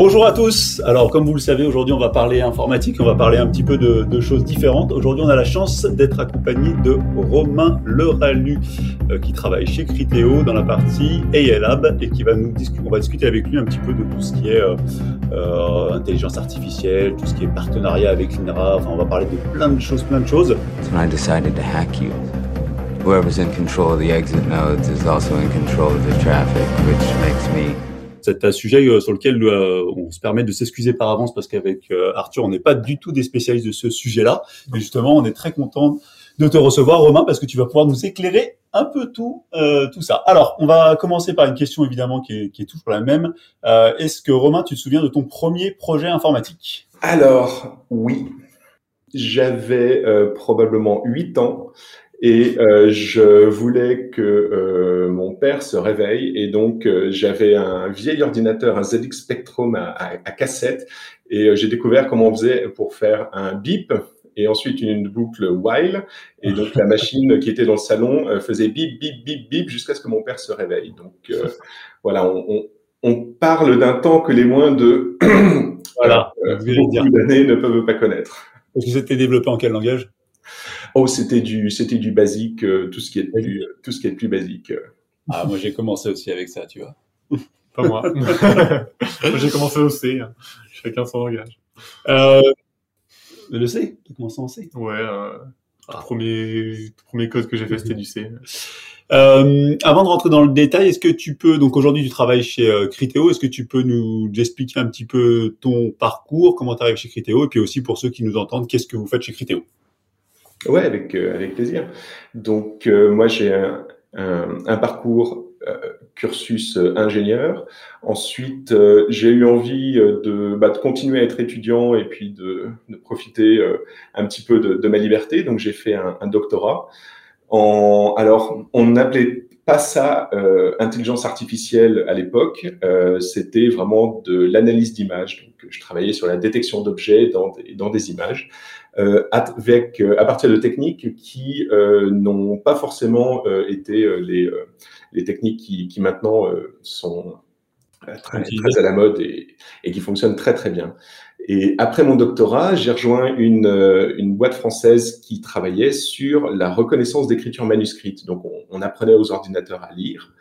Bonjour à tous. Alors, comme vous le savez, aujourd'hui, on va parler informatique, on va parler un petit peu de, choses différentes. Aujourd'hui, on a la chance d'être accompagné de Romain Leralu, euh, qui travaille chez Criteo dans la partie AI et qui va nous discuter, on va discuter avec lui un petit peu de tout ce qui est euh, euh, intelligence artificielle, tout ce qui est partenariat avec l'INRA. Enfin, on va parler de plein de choses, plein de choses. I decided to hack you. Whoever's in control of the exit nodes is also in control of the traffic, which makes me c'est un sujet euh, sur lequel euh, on se permet de s'excuser par avance parce qu'avec euh, Arthur, on n'est pas du tout des spécialistes de ce sujet-là. Mais justement, on est très content de te recevoir, Romain, parce que tu vas pouvoir nous éclairer un peu tout tout ça. Alors, on va commencer par une question évidemment qui est, qui est toujours la même. Est-ce que Romain, tu te souviens de ton premier projet informatique? Alors, oui. J'avais probablement 8 ans et euh, je voulais que euh, mon père se réveille. Et donc euh, j'avais un vieil ordinateur, un ZX Spectrum à, à, cassette. Et j'ai découvert comment on faisait pour faire un bip et ensuite une boucle while. Et donc la machine qui était dans le salon faisait bip bip bip bip jusqu'à ce que mon père se réveille. Donc voilà, on, on, on parle d'un temps que les moins de voilà, beaucoup d'années ne peuvent pas connaître. Est-ce que c'était développé en quel langage? Oh, c'était du, c'était du basique, euh, tout ce qui est plus, tout ce qui est plus basique. Ah, moi j'ai commencé aussi avec ça, tu vois. Pas moi. moi j'ai commencé au C. Hein. Chacun son langage. Euh... Le C? Tu commences en C? Ouais. Euh, ah. premier, premier code que j'ai fait, c'était du C. Euh, avant de rentrer dans le détail, est-ce que tu peux, donc aujourd'hui tu travailles chez euh, Criteo, est-ce que tu peux nous expliquer un petit peu ton parcours, comment tu arrives chez Criteo, et puis aussi pour ceux qui nous entendent, qu'est-ce que vous faites chez Criteo? Ouais, avec, euh, avec plaisir. Donc, euh, moi, j'ai un, un, parcours euh, cursus ingénieur. Ensuite, j'ai eu envie de, bah, de continuer à être étudiant et puis de, de profiter un petit peu de, de, ma liberté. Donc, j'ai fait un, un, doctorat. En, alors, on n'appelait pas ça intelligence artificielle à l'époque. C'était vraiment de l'analyse d'images. Donc, je travaillais sur la détection d'objets dans des, dans des images. Euh, avec euh, à partir de techniques qui euh, n'ont pas forcément été les, les techniques qui, qui maintenant sont très, très, à la mode et, et, qui fonctionnent très très bien. Et après mon doctorat, j'ai rejoint une, une boîte française qui travaillait sur la reconnaissance d'écriture manuscrite. Donc on, on apprenait aux ordinateurs à lire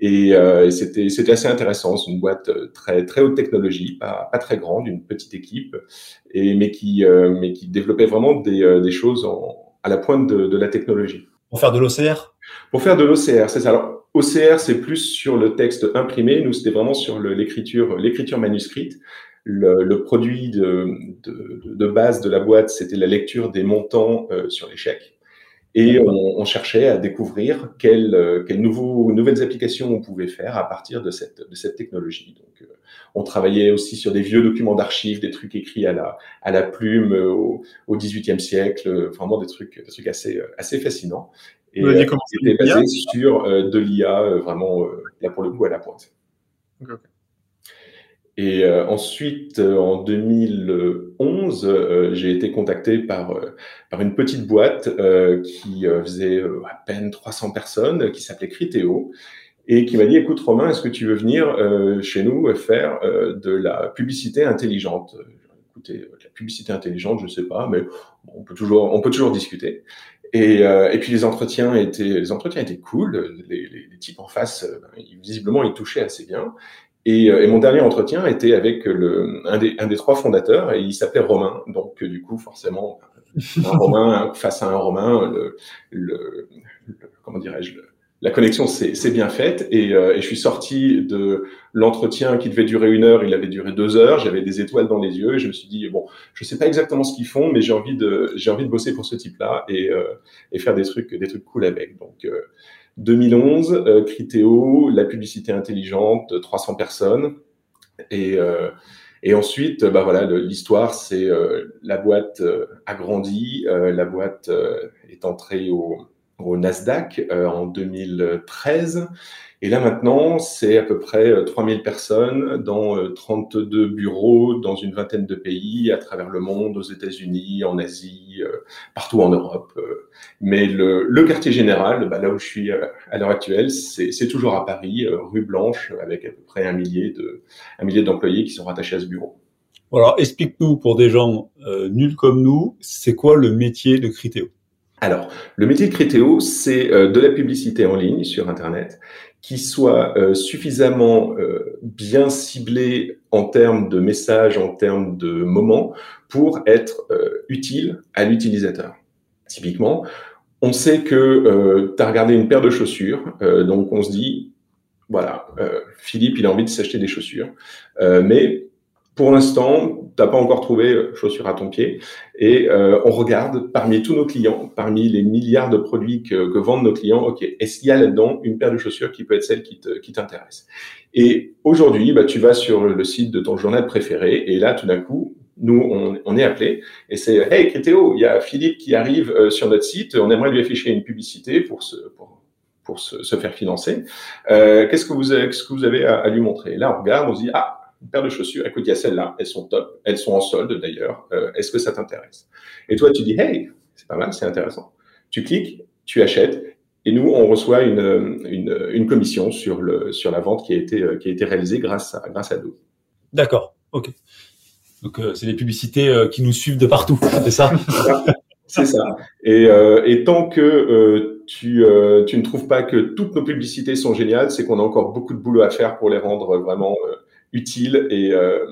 et, euh, c'était c'était assez intéressant. C'est une boîte euh, très très haute technologie, pas, pas très grande, une petite équipe, et mais qui euh, mais qui développait vraiment des, euh, des choses en, à la pointe de, de la technologie. Pour faire de l'OCR Pour faire de l'OCR, c'est ça. Alors OCR, c'est plus sur le texte imprimé. Nous, c'était vraiment sur l'écriture l'écriture manuscrite. Le, le produit de, de, de, base de la boîte, c'était la lecture des montants euh, sur les chèques. Et on, on, cherchait à découvrir quelles, euh, quelles nouveaux, nouvelles applications on pouvait faire à partir de cette, de cette technologie. Donc, euh, on travaillait aussi sur des vieux documents d'archives, des trucs écrits à la, à la plume euh, au, au 18e siècle, vraiment des trucs, des trucs assez, assez fascinants. Et euh, c'était basé sur de l'IA, vraiment, là pour le coup, à la pointe. Okay. Et euh, ensuite, euh, en 2011, euh, j'ai été contacté par, par une petite boîte qui faisait à peine 300 personnes, qui s'appelait Criteo, et qui m'a dit, écoute Romain, est-ce que tu veux venir chez nous faire de la publicité intelligente? Écoutez, la publicité intelligente, je sais pas, mais on peut toujours, on peut toujours discuter. Et, et, puis les entretiens étaient, les entretiens étaient cool. Les, les, les types en face, visiblement, ils touchaient assez bien. Et, euh, et, mon dernier entretien était avec le, un, des, un des trois fondateurs et il s'appelait Romain. Donc, euh, du coup, forcément, un Romain face à un Romain, le, le, comment dirais-je, la connexion s'est bien faite et, euh, et, je suis sorti de l'entretien qui devait durer une heure, il avait duré deux heures, j'avais des étoiles dans les yeux et je me suis dit bon, je sais pas exactement ce qu'ils font, mais j'ai envie de j'ai envie de bosser pour ce type-là et, euh, et faire des trucs des trucs cool avec. Donc 2011, euh, Criteo, la publicité intelligente, 300 personnes. Et, euh, et ensuite, bah voilà, l'histoire, c'est euh, la boîte a grandi, la boîte est entrée au, au Nasdaq en 2013. Et là maintenant, c'est à peu près 3000 personnes dans 32 bureaux dans une vingtaine de pays à travers le monde, aux États-Unis, en Asie, partout en Europe. Mais le, le quartier général, bah, là où je suis à l'heure actuelle, c'est toujours à Paris, rue Blanche, avec à peu près un millier de un millier d'employés qui sont rattachés à ce bureau. Alors, explique-nous pour des gens euh, nuls comme nous, c'est quoi le métier de Critéo? Alors, le métier de Critéo, c'est euh, de la publicité en ligne sur Internet qui soit euh, suffisamment bien ciblée en termes de messages, en termes de moments, pour être utile à l'utilisateur. Typiquement, on sait que tu as regardé une paire de chaussures, donc on se dit, voilà, Philippe, il a envie de s'acheter des chaussures, mais pour l'instant, tu n'as pas encore trouvé euh, chaussure à ton pied. Et euh, on regarde parmi tous nos clients, parmi les milliards de produits que, que vendent nos clients, ok, est-ce qu'il y a là-dedans une paire de chaussures qui peut être celle qui, te, qui t'intéresse? Et aujourd'hui, bah, tu vas sur le site de ton journal préféré et là, tout d'un coup, nous, on, on est appelé et c'est Hey Critéo, il y a Philippe qui arrive euh, sur notre site, on aimerait lui afficher une publicité pour se, pour, pour se, se faire financer. Euh, qu'est-ce que vous qu'est-ce que vous avez à, à lui montrer? Là, on regarde, on se dit ah une paire de chaussures, écoute, il y a celles-là, elles sont top, elles sont en solde d'ailleurs, euh, est-ce que ça t'intéresse? Et toi, tu dis, hey, c'est pas mal, c'est intéressant. Tu cliques, tu achètes, et nous, on reçoit une, une, une, commission sur, le, sur la vente qui a été, qui a été réalisée grâce à, grâce à nous. D'accord, ok. Donc, euh, c'est des publicités euh, qui nous suivent de partout, c'est ça? C'est ça. Et, euh, et, tant que euh, tu, euh, tu ne trouves pas que toutes nos publicités sont géniales, c'est qu'on a encore beaucoup de boulot à faire pour les rendre vraiment utile et, euh,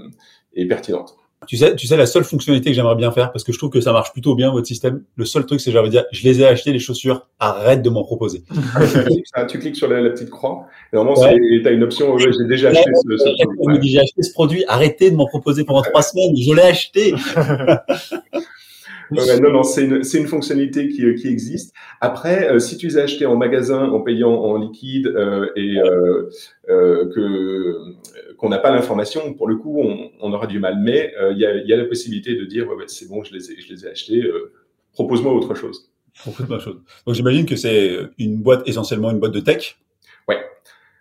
et pertinente. Tu sais, tu sais, la seule fonctionnalité que j'aimerais bien faire, parce que je trouve que ça marche plutôt bien votre système, le seul truc, c'est j'aimerais dire, je les ai achetés les chaussures, arrête de m'en proposer. tu cliques sur la, la petite croix, et normalement, ouais. tu as une option, ouais, j'ai déjà acheté ce, ce produit. Ouais. J'ai acheté ce produit, arrêtez de m'en proposer pendant trois semaines, je l'ai acheté. Non, non, c'est une, c'est une fonctionnalité qui, qui existe. Après, euh, si tu les as achetés en magasin en payant en liquide euh, et euh, euh que qu'on n'a pas l'information, pour le coup, on, on, aura du mal. Mais euh, il y, a, y, a, la possibilité de dire, ouais, ouais c'est bon, je les ai, je les ai achetés. Euh, propose-moi autre chose. Propose-moi autre chose. Donc j'imagine que c'est une boîte essentiellement une boîte de tech? Ouais.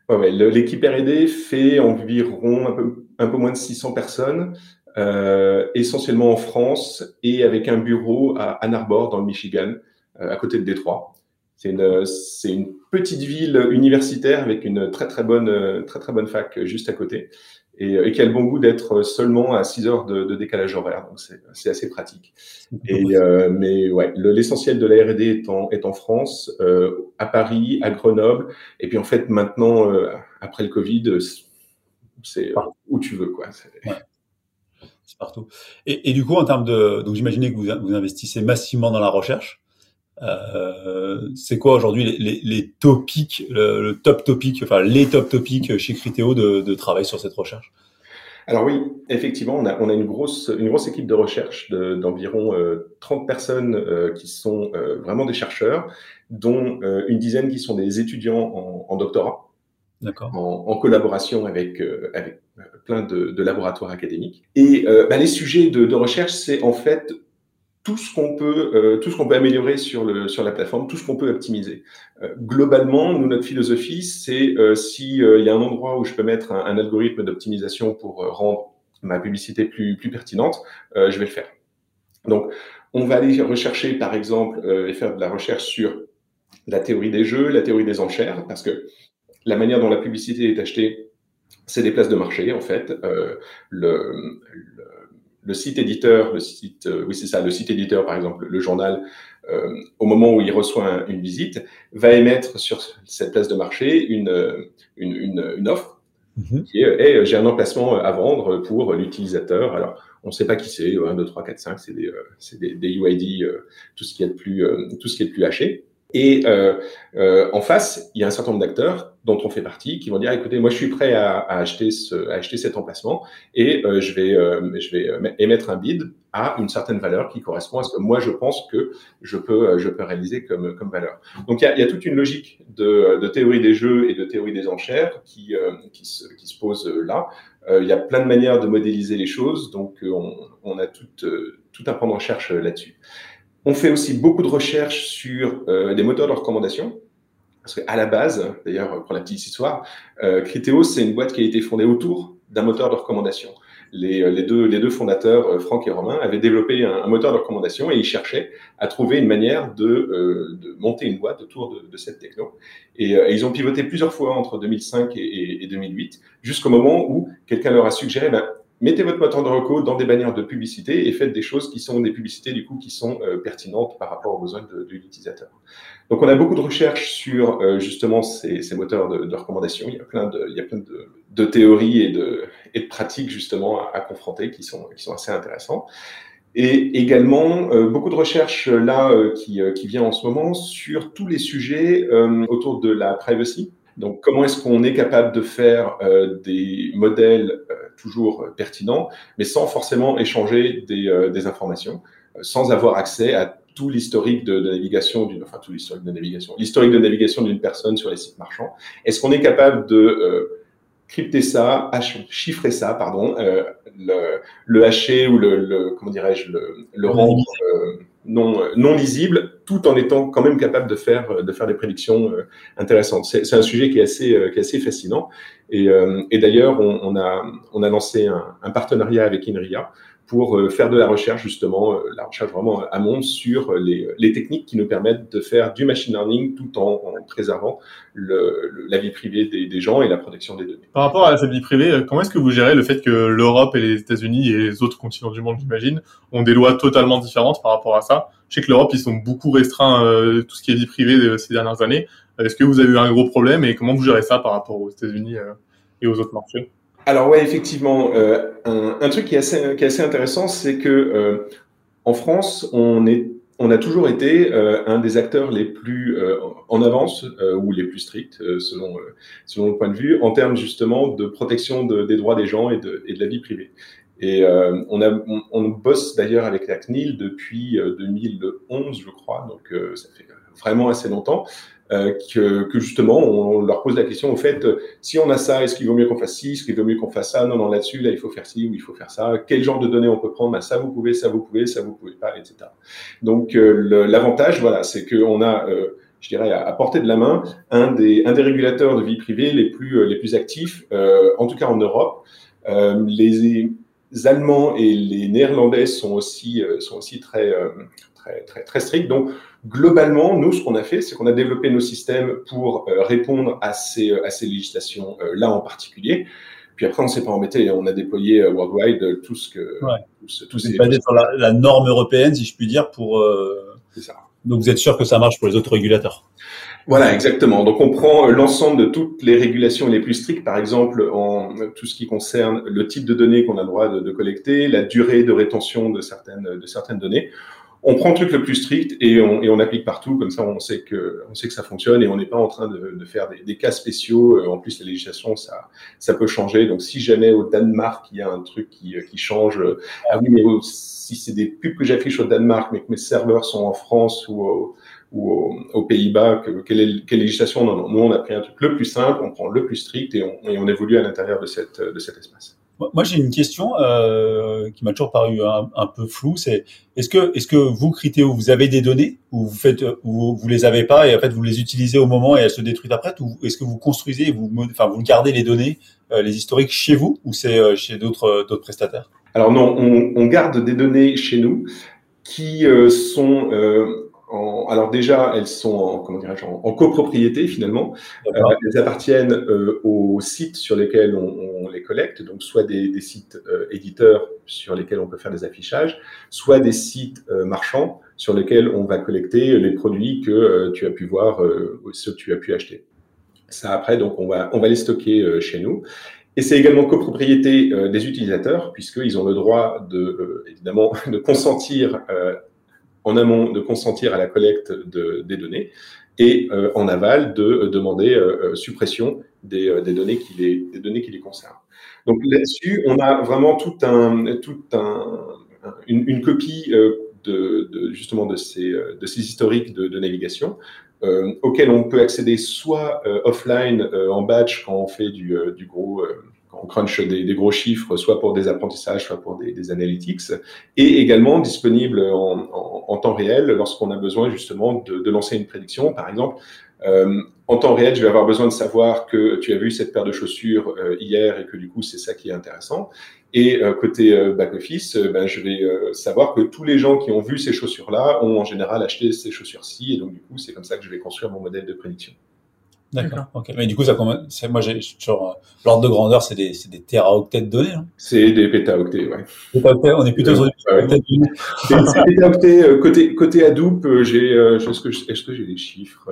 Ouais, ouais. L'équipe R&D fait environ un peu, un peu moins de 600 personnes euh, essentiellement en France et avec un bureau à Ann Arbor dans le Michigan, euh, à côté de Détroit. C'est une, c'est une petite ville universitaire avec une très très bonne, très très bonne fac juste à côté et, et qui a le bon goût d'être seulement à 6 heures de, de décalage horaire. Donc c'est, c'est assez pratique. Et, euh, mais ouais, le, l'essentiel de la R&D est en, est en France, euh, à Paris, à Grenoble. Et puis en fait maintenant, euh, après le Covid, c'est où tu veux quoi. C'est... Ouais c'est partout. Et, du coup, en termes de, donc j'imaginais que vous, vous investissez massivement dans la recherche. Euh, c'est quoi aujourd'hui les, les, les, le, le, top topic, enfin les top topics chez Criteo de, de travail sur cette recherche? Alors oui, effectivement, on a, on a une grosse une grosse équipe de recherche d'environ euh, 30 personnes euh, qui sont euh, vraiment des chercheurs, dont euh, une dizaine qui sont des étudiants en, en doctorat. En, en, collaboration avec, euh, avec plein de, de, laboratoires académiques. Et euh, bah, les sujets de, de recherche, c'est en fait tout ce qu'on peut, euh, tout ce qu'on peut améliorer sur le sur la plateforme, tout ce qu'on peut optimiser. Euh, globalement, nous notre philosophie, c'est euh, si il y a un endroit où je peux mettre un, un algorithme d'optimisation pour rendre ma publicité plus plus pertinente, je vais le faire. Donc, on va aller rechercher, par exemple, et faire de la recherche sur la théorie des jeux, la théorie des enchères, parce que la manière dont la publicité est achetée, c'est des places de marché en fait. Euh, le, le, le, site éditeur, le site, euh, oui c'est ça, le site éditeur par exemple, le journal, euh, au moment où il reçoit un, une visite, va émettre sur cette place de marché une, une, une, une offre mmh. qui est hey, j'ai un emplacement à vendre pour l'utilisateur. Alors on ne sait pas qui c'est, 1, 2, 3, 4, 5, c'est des, c'est des, des UID, tout ce qui est de plus, tout ce qui est de plus haché. Et euh, euh, en face, il y a un certain nombre d'acteurs dont on fait partie qui vont dire écoutez, moi je suis prêt à, à acheter ce, à acheter cet emplacement et euh, je vais euh, je vais euh, émettre un bid à une certaine valeur qui correspond à ce que moi je pense que je peux euh, je peux réaliser comme comme valeur. Donc il y a, y a toute une logique de, de, théorie des jeux et de théorie des enchères qui qui se, qui se pose là. il y a plein de manières de modéliser les choses, donc on, on a tout tout un pan de recherche là-dessus On fait aussi beaucoup de recherches sur des moteurs de recommandation. Parce qu'à la base, d'ailleurs, pour la petite histoire, Criteo, c'est une boîte qui a été fondée autour d'un moteur de recommandation. Les, les, deux, fondateurs, Franck et Romain, avaient développé un, moteur de recommandation et ils cherchaient à trouver une manière de, de monter une boîte autour de, de cette techno. Et, ils ont pivoté plusieurs fois entre 2005 et, et 2008, jusqu'au moment où quelqu'un leur a suggéré, ben, mettez votre moteur de reco dans des bannières de publicité et faites des choses qui sont des publicités du coup qui sont euh, pertinentes par rapport aux besoins de, l'utilisateur. Donc on a beaucoup de recherches sur euh, justement ces, ces moteurs de, de, recommandation. Il y a plein de, il y a plein de, de théories et de, et de pratiques justement à, à, confronter qui sont, qui sont assez intéressants. Et également euh, beaucoup de recherches là qui, qui vient en ce moment sur tous les sujets autour de la privacy. Donc, comment est-ce qu'on est capable de faire euh, des modèles euh, toujours pertinents, mais sans forcément échanger des, euh, des informations, euh, sans avoir accès à tout l'historique de, de, navigation, d'une, enfin tout l'historique de navigation, l'historique de navigation d'une personne sur les sites marchands? Est-ce qu'on est capable de crypter ça, chiffrer ça, pardon, le, le hacher ou le, le comment dirais-je, le, le rendre non, non lisible, tout en étant quand même capable de faire, de faire des prédictions euh, intéressantes. C'est un sujet qui est assez, euh, qui est assez fascinant. Et, euh, et d'ailleurs, on, on, a, on a lancé un, un partenariat avec INRIA pour euh, faire de la recherche, justement, euh, la recherche vraiment amont sur les, les, techniques qui nous permettent de faire du machine learning tout en, préservant le, le, la vie privée des, des, gens et la protection des données. Par rapport à cette vie privée, euh, comment est-ce que vous gérez le fait que l'Europe et les États-Unis et les autres continents du monde, j'imagine, ont des lois totalement différentes par rapport à ça? Je sais que l'Europe, ils sont beaucoup restreints euh, tout ce qui est vie privée ces dernières années. Est-ce que vous avez eu un gros problème et comment vous gérez ça par rapport aux États-Unis euh, et aux autres marchés? Alors ouais, effectivement, euh, un, truc qui est assez, qui est assez intéressant, c'est que euh, en France, on est on a toujours été euh, un des acteurs les plus en avance ou les plus stricts selon selon le point de vue en termes justement de protection de, des droits des gens et de, de la vie privée. Et on, on bosse d'ailleurs avec la CNIL depuis 2011 je crois donc ça fait vraiment assez longtemps euh, que, que, justement on leur pose la question au fait si on a ça est-ce qu'il vaut mieux qu'on fasse ci est-ce qu'il vaut mieux qu'on fasse ça? Non non là-dessus là il faut faire ci ou il faut faire ça. Quel genre de données on peut prendre? Ben, ça vous pouvez ça vous pouvez ça vous pouvez pas etc donc euh, l'avantage voilà c'est que on a euh, je dirais à, à, portée de la main un des un des régulateurs de vie privée les plus les plus actifs en tout cas en Europe. Les Allemands et les Néerlandais sont aussi sont aussi très très très très stricts donc Globalement, nous, ce qu'on a fait, c'est qu'on a développé nos systèmes pour euh, répondre à ces, euh, à ces législations-là euh, en particulier. Puis après, on s'est pas embêté, on a déployé worldwide tout ce que. Ouais. Tout, ces... basé sur la, la, norme européenne, si je puis dire, pour. C'est ça. Donc vous êtes sûr que ça marche pour les autres régulateurs voilà, exactement. Donc on prend l'ensemble de toutes les régulations les plus strictes, par exemple en tout ce qui concerne le type de données qu'on a le droit de, de, collecter, la durée de rétention de certaines de certaines données on prend le truc le plus strict et on, applique partout, comme ça on sait que, on sait que ça fonctionne et on n'est pas en train de, faire des, cas spéciaux. Euh, en plus, la législation, ça, ça peut changer. Donc, si jamais au Danemark, il y a un truc qui, euh, change, euh, ah oui, mais si c'est des pubs que j'affiche au Danemark, mais que mes serveurs sont en France ou, au, ou aux, Pays-Bas, que, quelle, législation? Non, non, nous, on a pris un truc le plus simple, on prend le plus strict et on, et on évolue à l'intérieur de, cette, de cet espace. Moi, j'ai une question euh, qui m'a toujours paru un, peu floue. C'est est-ce que, est-ce que vous, Critéo, vous avez des données ou vous faites, ou vous les avez pas et en fait vous les utilisez au moment et elles se détruisent après Ou est-ce que vous construisez, vous, enfin, vous gardez les données, euh, les historiques chez vous ou c'est euh, chez d'autres, d'autres prestataires? Alors non, on, on, garde des données chez nous qui euh, sont en, alors déjà, elles sont en, comment dirais-je, en, en, copropriété finalement. Euh, elles appartiennent euh, aux sites sur lesquels on, on, les collecte, donc soit des, des sites euh, éditeurs sur lesquels on peut faire des affichages, soit des sites marchands sur lesquels on va collecter les produits que tu as pu voir, ceux que tu as pu acheter. Ça après, donc on va on va les stocker chez nous. Et c'est également copropriété des utilisateurs, puisqu'ils ont le droit de, évidemment, de consentir en amont de consentir à la collecte de, des données et euh, en aval de euh, demander euh, suppression des, données qui les, des données qui les concernent. Donc là-dessus, on a vraiment tout un, tout un, une, copie de, justement de ces, historiques de, navigation euh, auxquels on peut accéder soit offline en batch quand on fait du gros on crunch des, gros chiffres, soit pour des apprentissages, soit pour des, analytics, et également disponible en, temps réel lorsqu'on a besoin justement de, lancer une prédiction. Par exemple, euh, en temps réel, je vais avoir besoin de savoir que tu as vu cette paire de chaussures euh, hier et que du coup c'est ça qui est intéressant. Et euh, côté back office, euh, ben, je vais savoir que tous les gens qui ont vu ces chaussures-là ont en général acheté ces chaussures-ci, et donc du coup c'est comme ça que je vais construire mon modèle de prédiction. D'accord. Ok. Mais du coup, ça moi, j'ai genre l'ordre de grandeur, c'est des, c'est des téraoctets de données. Hein c'est des pétaoctets, ouais. Pétaoctets, on est plutôt sur des pétaoctets. côté côté Hadoop, j'ai, est-ce que est-ce que j'ai des chiffres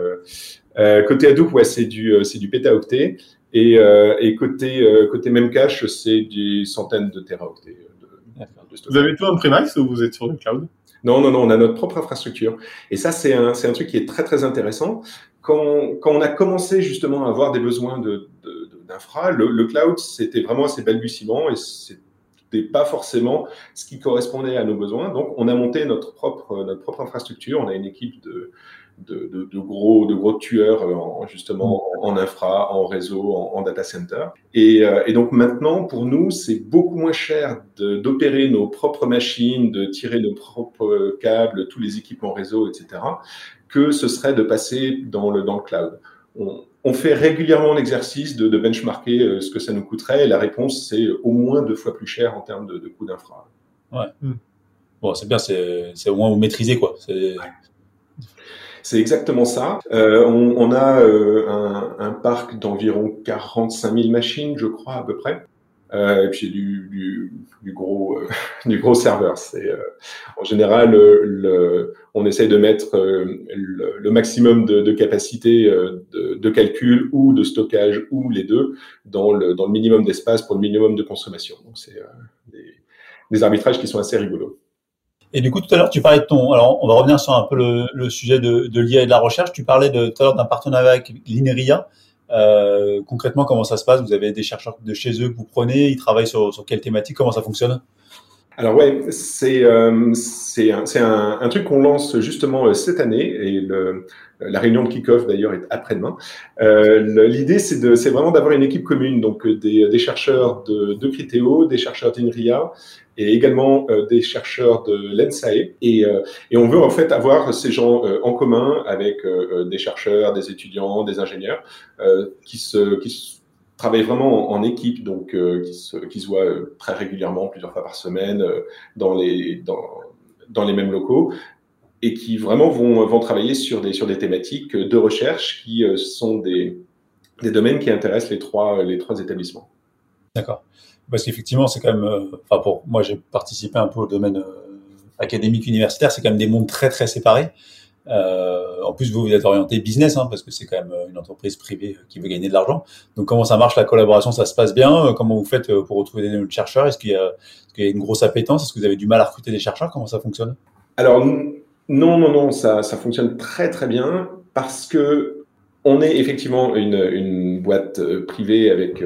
euh, Côté Hadoop, ouais, c'est du c'est du pétaoctet. Et, et côté côté Memcache, c'est des centaines de téraoctets. De, de vous avez tout en premise ou vous êtes sur le cloud? Non, non, non, on a notre propre infrastructure. Et ça, c'est un, c'est un truc qui est très, très intéressant quand, on a commencé justement à avoir des besoins d'infra, le, cloud, c'était vraiment assez balbutiement et c'était pas forcément ce qui correspondait à nos besoins. Donc, on a monté notre propre, infrastructure. On a une équipe de, gros, tueurs en, justement en, infra, en réseau, en, data center. Et, euh, et, donc maintenant, pour nous, c'est beaucoup moins cher d'opérer nos propres machines, de tirer nos propres câbles, tous les équipements réseau, etc., que ce serait de passer dans le, dans le cloud. On, on fait régulièrement l'exercice de, de, benchmarker euh, ce que ça nous coûterait et la réponse, c'est au moins deux fois plus cher en termes de, de coût d'infra. Ouais. Hmm. Bon, c'est bien, c'est au moins vous maîtrisez quoi. C'est exactement ça. Euh, on, on, a euh, un, un, parc d'environ 45 000 machines, je crois, à peu près. Euh, et puis du, du, gros, euh, du gros serveur. C'est euh, en général on essaye de mettre le, maximum de, capacité de, calcul ou de stockage ou les deux dans le, minimum d'espace pour le minimum de consommation. Donc c'est des, arbitrages qui sont assez rigolos. Et du coup, tout à l'heure, tu parlais de ton. Alors, on va revenir sur un peu le, sujet de, de l'IA et de la recherche. Tu parlais tout à l'heure d'un partenariat avec l'INERIA. Euh, concrètement, comment ça se passe? Vous avez des chercheurs de chez eux que vous prenez Ils travaillent sur, sur quelle thématique? Comment ça fonctionne? Alors ouais, c'est euh, c'est un, un, un, truc qu'on lance justement euh, cette année et le, la réunion de kick-off d'ailleurs est après-demain. Euh, L'idée c'est vraiment d'avoir une équipe commune, donc euh, des, des chercheurs de, de Criteo, des chercheurs d'INRIA et également euh, des chercheurs de l'ENSAE. Et, euh, et, on veut en fait avoir ces gens en commun avec des chercheurs, des étudiants, des ingénieurs qui se qui se travaillent vraiment en, équipe, donc euh, qui, se, qui se voient euh, très régulièrement, plusieurs fois par semaine, euh, dans les dans, dans les mêmes locaux, et qui vraiment vont vont travailler sur des sur des thématiques de recherche qui sont des des domaines qui intéressent les trois les trois établissements. D'accord. Parce qu'effectivement, c'est quand même, enfin pour moi, j'ai participé un peu au domaine académique universitaire, c'est quand même des mondes très très séparés. Euh, en plus, vous, vous êtes orienté business, hein, parce que c'est quand même une entreprise privée qui veut gagner de l'argent. Donc, comment ça marche la collaboration? Ça se passe bien? Comment vous faites pour retrouver des chercheurs? Est-ce qu'il y, y, a une grosse appétence? Est-ce que vous avez du mal à recruter des chercheurs? Comment ça fonctionne? Alors, non, non, non, ça, fonctionne très, très bien parce que on est effectivement une, boîte privée avec,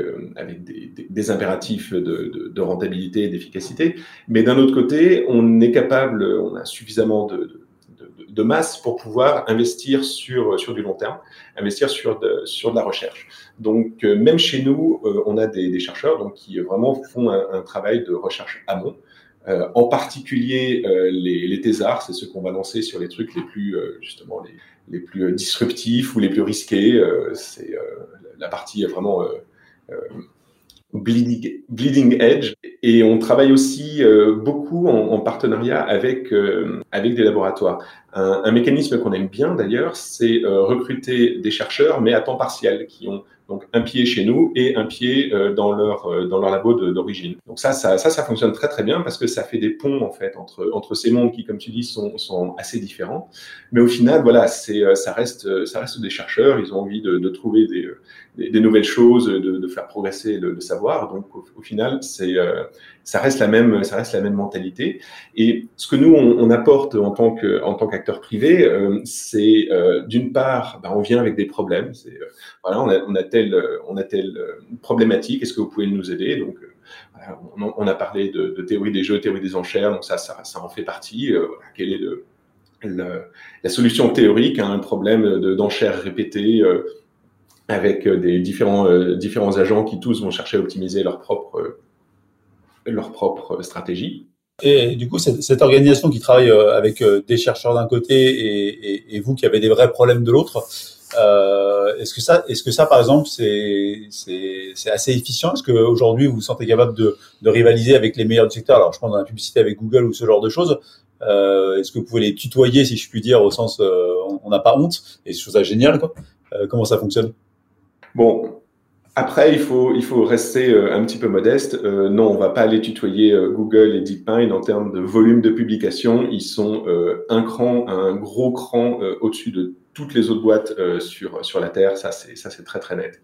des, impératifs de, rentabilité et d'efficacité, mais d'un autre côté, on est capable, on a suffisamment de de masse pour pouvoir investir sur, sur du long terme, investir sur de, sur de la recherche. Donc, euh, même chez nous, euh, on a des, chercheurs donc, qui vraiment font un, travail de recherche amont. Euh, en particulier, euh, les, les thésards, c'est ceux qu'on va lancer sur les trucs les plus, justement, les, les, plus disruptifs ou les plus risqués. c'est la partie vraiment bleeding, bleeding edge. Et on travaille aussi euh, beaucoup en, en, partenariat avec, euh, avec des laboratoires. Un, un mécanisme qu'on aime bien d'ailleurs, c'est euh, recruter des chercheurs, mais à temps partiel, qui ont donc un pied chez nous et un pied euh, dans leur euh, dans leur labo d'origine. Donc ça, ça, ça, ça fonctionne très très bien parce que ça fait des ponts en fait entre entre ces mondes qui, comme tu dis, sont sont assez différents. Mais au final, voilà, euh, ça reste ça reste des chercheurs. Ils ont envie de, de trouver des, des, nouvelles choses, de, de faire progresser le, le savoir. Donc au, final, c'est ça reste la même ça reste la même mentalité. Et ce que nous on, on apporte en tant que en tant qu'acteur privé, euh, c'est euh, d'une part, bah, on vient avec des problèmes. C'est euh, voilà, on a, on a telle on a telle problématique. Est-ce que vous pouvez nous aider? Donc voilà, on, a parlé de, de, théorie des jeux, théorie des enchères. Donc ça ça, ça en fait partie. Voilà, quel est le, le, la solution théorique à un problème d'enchères répétées avec des différents, différents agents qui tous vont chercher à optimiser leur propre, leur propre stratégie. Et du coup, cette, cette organisation qui travaille avec des chercheurs d'un côté et, et, et, vous qui avez des vrais problèmes de l'autre, euh, est-ce que ça, est-ce que ça, par exemple, c'est assez efficient? Est-ce qu'aujourd'hui vous vous sentez capable de, de rivaliser avec les meilleurs du secteur? Alors, je pense dans la publicité avec Google ou ce genre de choses. Euh, est-ce que vous pouvez les tutoyer, si je puis dire, au sens euh, on n'a pas honte Et je trouve ça génial, quoi. Euh, comment ça fonctionne? Bon, après, il faut, il faut rester euh, un petit peu modeste. Euh, non, on va pas aller tutoyer euh, Google et DeepMind en termes de volume de publication. Ils sont un cran, un gros cran au-dessus de toutes les autres boîtes sur, sur la Terre. Ça, c'est, ça, c'est très, très net.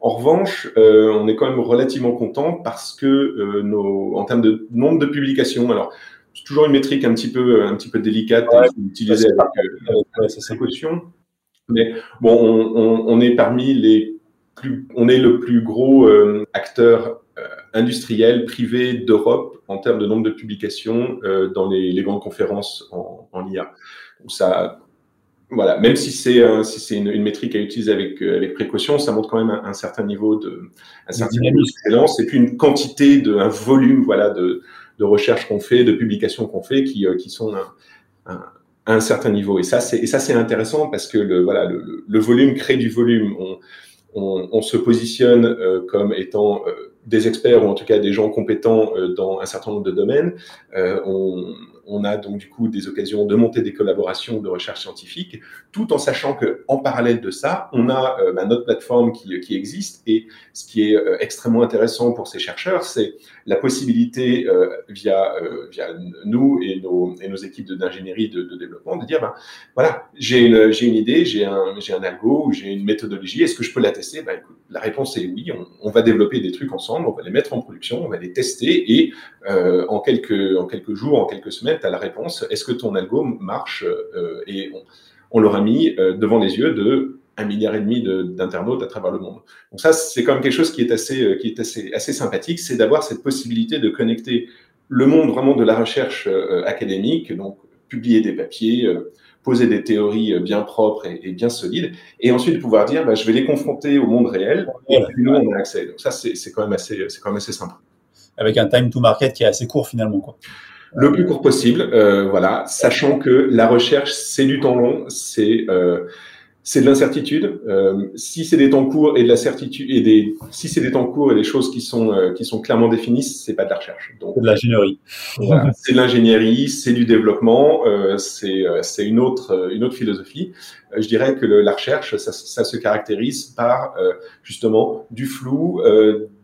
En revanche, on est quand même relativement content parce que nos, en termes de nombre de publications, alors c'est toujours une métrique un petit peu, un petit peu délicate à utiliser avec, avec, précaution. Mais bon, on, on, on est parmi les on est le plus gros euh, acteur euh, industriel privé d'Europe en termes de nombre de publications euh, dans les, grandes conférences en, en IA. Donc ça, voilà, même si c'est si c'est une, métrique à utiliser avec avec précaution, ça montre quand même un, certain niveau de un certain niveau d'excellence et puis une quantité de un volume voilà de de recherche qu'on fait, de publications qu'on fait qui qui sont un, à un certain niveau. Et ça c'est et ça c'est intéressant parce que le voilà le, le volume crée du volume. On, on, on se positionne euh, comme étant euh, des experts ou en tout cas des gens compétents euh, dans un certain nombre de domaines. on, on a donc du coup des occasions de monter des collaborations de recherche scientifique, tout en sachant que en parallèle de ça, on a euh, bah, notre plateforme qui, qui, existe. Et ce qui est euh, extrêmement intéressant pour ces chercheurs, c'est la possibilité euh, via via nous et nos et nos équipes d'ingénierie de, de, développement de dire ben voilà j'ai une j'ai une idée, j'ai un j'ai un algo ou j'ai une méthodologie, est-ce que je peux la tester? Ben, écoute, la réponse est oui, on, on, va développer des trucs ensemble, on va les mettre en production, on va les tester et en quelques en quelques jours, en quelques semaines à la réponse, est-ce que ton algo marche euh, Et on, on leur a mis euh, devant les yeux de un milliard et demi d'internautes à travers le monde. Donc ça, c'est quand même quelque chose qui est assez, euh, qui est assez, assez sympathique, c'est d'avoir cette possibilité de connecter le monde vraiment de la recherche académique, donc publier des papiers, poser des théories bien propres et, bien solides, et ensuite pouvoir dire, bah, je vais les confronter au monde réel, et puis nous, on a accès. Donc ça, c'est quand même assez, c'est quand même assez simple. Avec un time to market qui est assez court finalement, quoi le plus court possible, euh, voilà, sachant que la recherche c'est du temps long, c'est euh, c'est de l'incertitude. Euh, si c'est des temps courts et de la certitude et des si c'est des temps courts et des choses qui sont euh, qui sont clairement définies, c'est pas de la recherche. Donc c'est de l'ingénierie. Voilà, c'est de l'ingénierie, c'est du développement, euh, c'est euh, c'est une autre une autre philosophie. Je dirais que le, la recherche, ça, ça, se caractérise par justement du flou,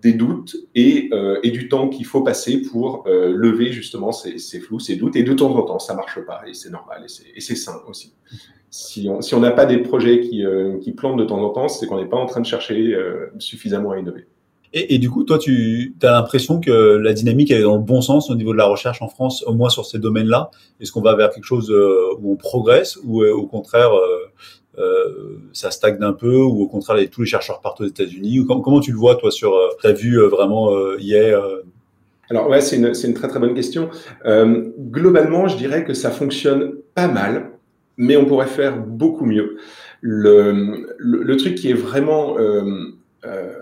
des doutes et et du temps qu'il faut passer pour lever justement ces, ces flous, ces doutes. Et de temps en temps, ça marche pas et c'est normal et c'est sain aussi si on si n'a pas des projets qui, euh, qui plantent de temps en temps, c'est qu'on n'est pas en train de chercher euh, suffisamment à innover. Et, et, du coup, toi, tu as l'impression que la dynamique est dans le bon sens au niveau de la recherche en France, au moins sur ces domaines-là? Est-ce qu'on va vers quelque chose euh, où on progresse ou au contraire ça stagne un peu ou au contraire tous les chercheurs partent aux États-Unis comment, tu le vois toi sur ta vue vraiment hier alors ouais, c'est une, très très bonne question. globalement, je dirais que ça fonctionne pas mal mais on pourrait faire beaucoup mieux. Le, truc qui est vraiment euh, euh,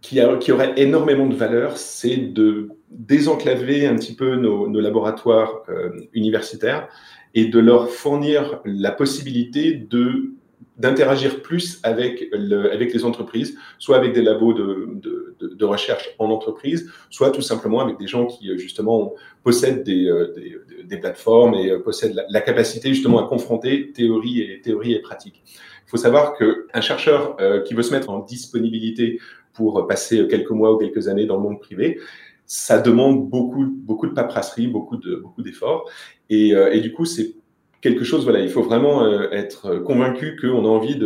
qui, aurait énormément de valeur, c'est de désenclaver un petit peu nos, laboratoires euh, universitaires et de leur fournir la possibilité de d'interagir plus avec, le, avec les entreprises, soit avec des labos de, de, de, recherche en entreprise, soit tout simplement avec des gens qui justement possèdent des, euh, des, des plateformes et euh, possèdent la, capacité justement à confronter théorie et, théorie et pratique. Il faut savoir qu'un chercheur euh, qui veut se mettre en disponibilité pour passer quelques mois ou quelques années dans le monde privé, ça demande beaucoup, beaucoup de paperasserie, beaucoup beaucoup d'efforts. Et, et du coup, c'est quelque chose, voilà, il faut vraiment euh, être convaincu qu'on a envie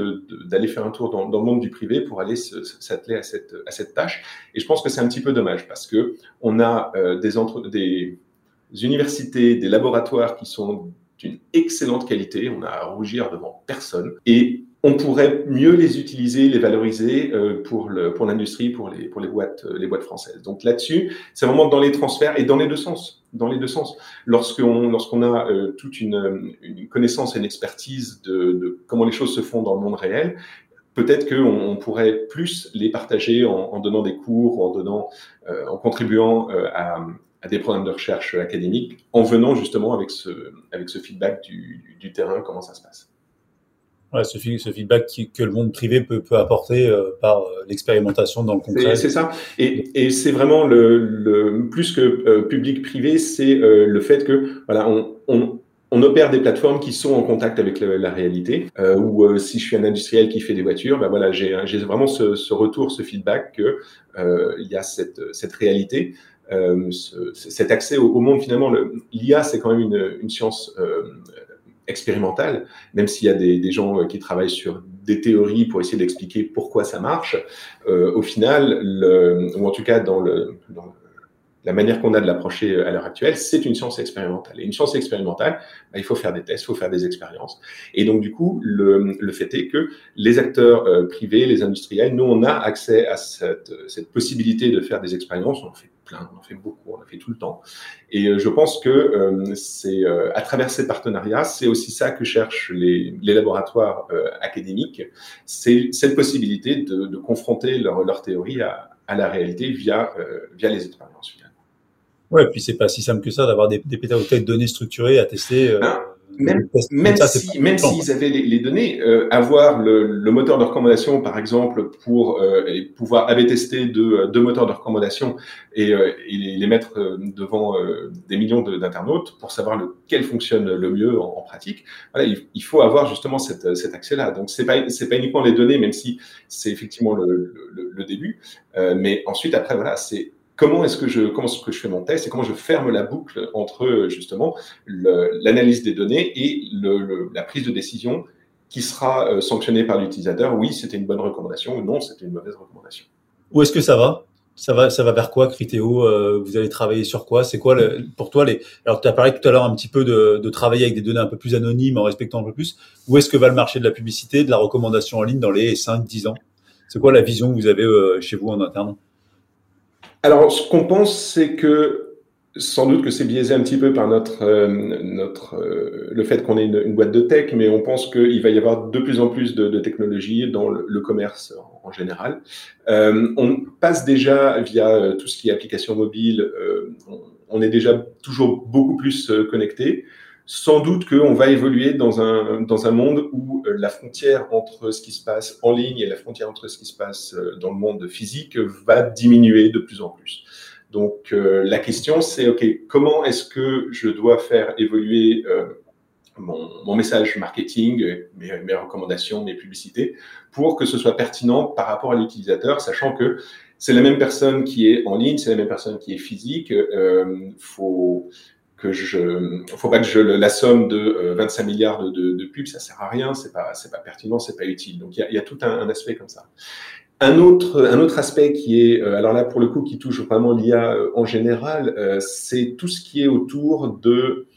d'aller faire un tour dans, le monde du privé pour aller s'atteler à cette, tâche. Et je pense que c'est un petit peu dommage parce que on a euh, des universités, des laboratoires qui sont d'une excellente qualité. On a à rougir devant personne. Et on pourrait mieux les utiliser, les valoriser euh, pour le, pour l'industrie, pour les pour les boîtes les boîtes françaises. Donc là-dessus, c'est vraiment dans les transferts et dans les deux sens, dans les deux sens. Lorsqu'on lorsqu'on a euh, toute une, une connaissance et une expertise de, de, comment les choses se font dans le monde réel, peut-être qu'on pourrait plus les partager en, donnant des cours, en donnant, en contribuant à, des programmes de recherche académique, en venant justement avec ce, avec ce feedback du, du terrain, comment ça se passe. Ouais, ce, ce, feedback que le monde privé peut, peut apporter euh, par euh, l'expérimentation dans le concret. C'est ça. Et, et c'est vraiment le, le, plus que euh, public-privé, c'est le fait que voilà, on, on, on, opère des plateformes qui sont en contact avec la réalité. ou si je suis un industriel qui fait des voitures, ben voilà, j'ai vraiment ce, ce, retour, ce feedback que il y a cette, cette réalité. Ce, cet accès au, au monde finalement, l'IA c'est quand même une, une science expérimental, même s'il y a des, des, gens euh, qui travaillent sur des théories pour essayer d'expliquer pourquoi ça marche, euh, au final, le, ou en tout cas dans, le, dans la manière qu'on a de l'approcher euh, à l'heure actuelle, c'est une science expérimentale. Et une science expérimentale, bah, il faut faire des tests, il faut faire des expériences. Et donc, du coup, le, le fait est que les acteurs euh, privés, les industriels, nous, on a accès à cette, cette possibilité de faire des expériences. Plein, on en fait beaucoup, on en fait tout le temps. Et euh, je pense que euh, c'est à travers ces partenariats, c'est aussi ça que cherchent les, les laboratoires académiques, c'est cette possibilité de, de confronter leur, leur théorie à, à la réalité via, via les expériences. Ouais, puis c'est pas si simple que ça d'avoir des, des pétaoctets de données structurées à tester. Euh, ben, même, même si, même s'ils avaient les, les données, euh, avoir le, le, moteur de recommandation, par exemple, pour euh, pouvoir aller tester deux, deux moteurs de recommandation et, euh, et les mettre euh, devant des millions d'internautes pour savoir lequel fonctionne le mieux en, en pratique. Voilà, il, il, faut avoir justement cette, cet accès-là. Donc c'est pas c'est pas uniquement les données, même si c'est effectivement le, le, le début, mais ensuite après voilà c'est comment est-ce que je est-ce que je fais mon test et comment je ferme la boucle entre justement l'analyse des données et la prise de décision qui sera euh, sanctionnée par l'utilisateur? Oui, c'était une bonne recommandation ou non, c'était une mauvaise recommandation. Où est-ce que ça va? Ça va, ça va vers quoi, Criteo euh, Vous allez travailler sur quoi? C'est quoi pour toi les Alors, tu as parlé tout à l'heure un petit peu de, de, travailler avec des données un peu plus anonymes, en respectant un peu plus. Où est-ce que va le marché de la publicité, de la recommandation en ligne dans les 5-10 ans? C'est quoi la vision que vous avez euh, chez vous en interne? Alors, ce qu'on pense, c'est que sans doute que c'est biaisé un petit peu par notre, euh, notre euh, le fait qu'on ait une, boîte de tech, mais on pense qu'il va y avoir de plus en plus de, technologies dans le, commerce en, général. Euh, on passe déjà via tout ce qui est application mobile, on, on, est déjà toujours beaucoup plus connecté sans doute qu'on va évoluer dans un, dans un monde où euh, la frontière entre ce qui se passe en ligne et la frontière entre ce qui se passe euh, dans le monde physique va diminuer de plus en plus. Donc euh, la question c'est ok comment est-ce que je dois faire évoluer euh, mon, mon, message marketing, mes, mes, recommandations, mes publicités pour que ce soit pertinent par rapport à l'utilisateur, sachant que c'est la même personne qui est en ligne, c'est la même personne qui est physique. Euh, faut que je, faut pas que je la somme de 25 euh, milliards de, pubs, ça sert à rien, c'est pas, pas pertinent, c'est pas utile. Donc il y a, tout un, aspect comme ça. Un autre, aspect qui est, euh, alors là pour le coup, qui touche vraiment l'IA euh, en général, c'est tout ce qui est autour de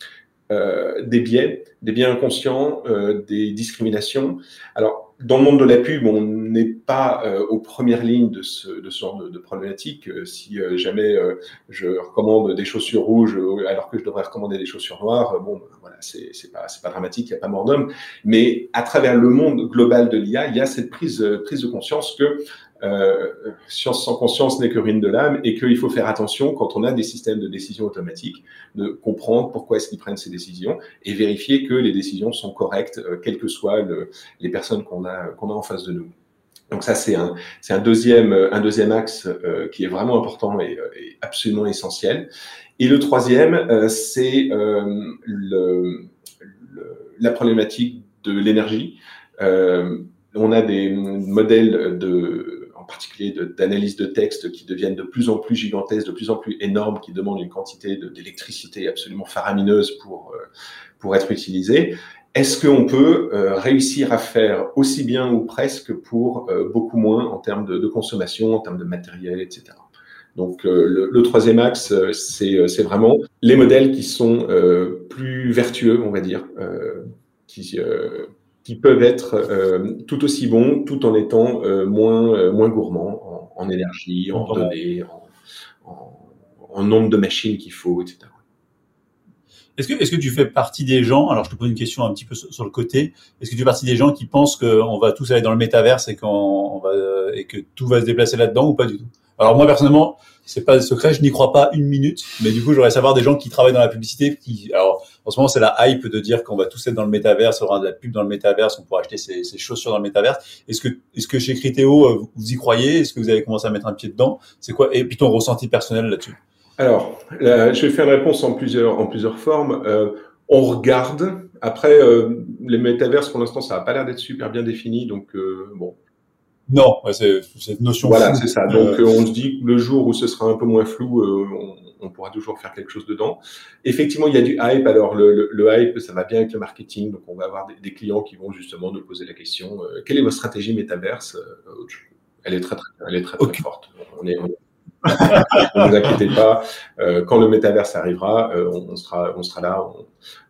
des biais, des biais inconscients, des discriminations. Alors dans le monde de la pub, on n'est pas euh, aux premières lignes de ce, genre de, de problématique. Euh, si euh, jamais je recommande des chaussures rouges alors que je devrais recommander des chaussures noires, bon, ben, voilà, c'est pas dramatique, il n'y a pas mort d'homme. Mais à travers le monde global de l'IA, il y a cette prise prise de conscience que science sans conscience n'est que ruine de l'âme et qu'il faut faire attention quand on a des systèmes de décision automatiques, de comprendre pourquoi est-ce qu'ils prennent ces décisions et vérifier que les décisions sont correctes, quelles que soient le, les personnes qu'on a, qu'on a en face de nous. Donc ça, c'est un, un deuxième, un deuxième axe euh, qui est vraiment important et, et, absolument essentiel. Et le troisième, euh, c'est euh, la problématique de l'énergie. on a des modèles de en particulier d'analyse de, de, texte qui deviennent de plus en plus gigantesques, de plus en plus énormes, qui demandent une quantité d'électricité absolument faramineuse pour, euh, pour être utilisées. Est-ce qu'on peut euh, réussir à faire aussi bien ou presque pour euh, beaucoup moins en termes de, de, consommation, en termes de matériel, etc. Donc le, le, troisième axe, c'est vraiment les modèles qui sont plus vertueux, on va dire, qui qui peuvent être euh, tout aussi bons, tout en étant euh, moins, euh, moins gourmands en, en, énergie, en données, en, en, en, nombre de machines qu'il faut, etc. Est-ce que, est-ce que tu fais partie des gens, alors je te pose une question un petit peu sur, le côté, est-ce que tu fais partie des gens qui pensent qu'on va tous aller dans le métaverse et, qu'on va, et que tout va se déplacer là-dedans ou pas du tout? Alors moi personnellement, c'est pas secret, je n'y crois pas une minute, mais du coup j'aurais savoir des gens qui travaillent dans la publicité, qui, alors en ce moment c'est la hype de dire qu'on va tous être dans le métaverse, on aura de la pub dans le métaverse, on pourra acheter ses, ses chaussures dans le métaverse. Est-ce que, est-ce que chez Criteo euh, vous y croyez? Est-ce que vous avez commencé à mettre un pied dedans? C'est quoi Et puis ton ressenti personnel là-dessus? Alors, je vais faire une réponse en plusieurs, en plusieurs formes. Euh, on regarde. Après, euh, les métaverses, pour l'instant, ça n'a pas l'air d'être super bien défini. Donc, euh, bon. Non, c'est cette notion. Voilà, c'est ça. Donc, on se dit que le jour où ce sera un peu moins flou, on, on, pourra toujours faire quelque chose dedans. Effectivement, il y a du hype. Alors, le, le, hype, ça va bien avec le marketing. Donc, on va avoir des, des clients qui vont justement nous poser la question quelle est votre stratégie métaverse Elle est très, très, elle est très, très, forte. On est, on est ne vous inquiétez pas, euh, quand le métaverse arrivera, euh, on, sera, on sera là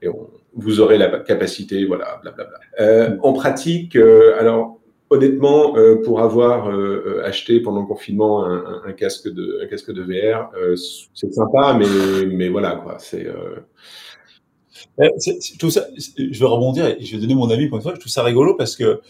et vous aurez la capacité, voilà, blablabla. Euh, en pratique, alors honnêtement, pour avoir acheté pendant le confinement un, casque de casque de VR, c'est sympa, mais mais voilà quoi, c'est tout ça, je vais rebondir et je vais donner mon avis pour une fois. Je trouve ça rigolo parce que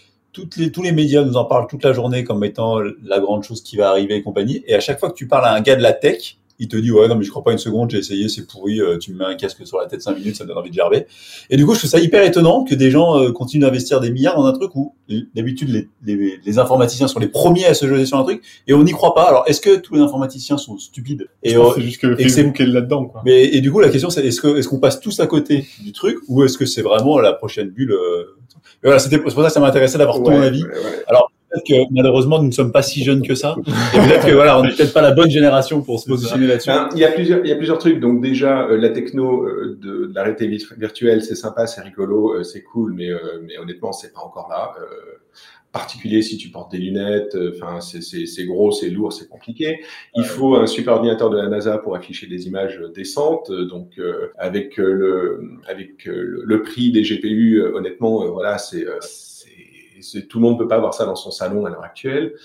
les, tous les médias nous en parlent toute la journée comme étant la grande chose qui va arriver et compagnie. Et à chaque fois que tu parles à un gars de la tech, il te dit ouais non mais je crois pas une seconde, j'ai essayé, c'est pourri, euh, tu me mets un casque sur la tête 5 minutes, ça me donne envie de gerber. Et du coup je trouve ça hyper étonnant que des gens euh, continuent d'investir des milliards dans un truc où d'habitude les, les, les, informaticiens sont les premiers à se jeter sur un truc et on n'y croit pas. Alors est-ce que tous les informaticiens sont stupides et euh, c'est juste que Facebook est là-dedans quoi. Mais et du coup la question c'est est-ce que est-ce qu'on passe tous à côté du truc ou est-ce que c'est vraiment la prochaine bulle voilà, c'était pour ça que ça m'intéressait d'avoir ton avis. Alors peut-être que malheureusement nous ne sommes pas si jeunes que ça. Et peut-être que voilà, on n'est peut-être pas la bonne génération pour se positionner là-dessus. Ben, il y a plusieurs, il y a plusieurs trucs. Donc déjà, euh, la techno euh, de, de, la réalité virtuelle, c'est sympa, c'est rigolo, euh, c'est cool, mais mais honnêtement, c'est pas encore là particulier si tu portes des lunettes. Euh, enfin, c'est gros, c'est lourd, c'est compliqué. Il faut un super ordinateur de la NASA pour afficher des images décentes. Donc, euh, avec le avec le, prix des GPU, euh, honnêtement, voilà, c'est tout le monde peut pas avoir ça dans son salon à l'heure actuelle.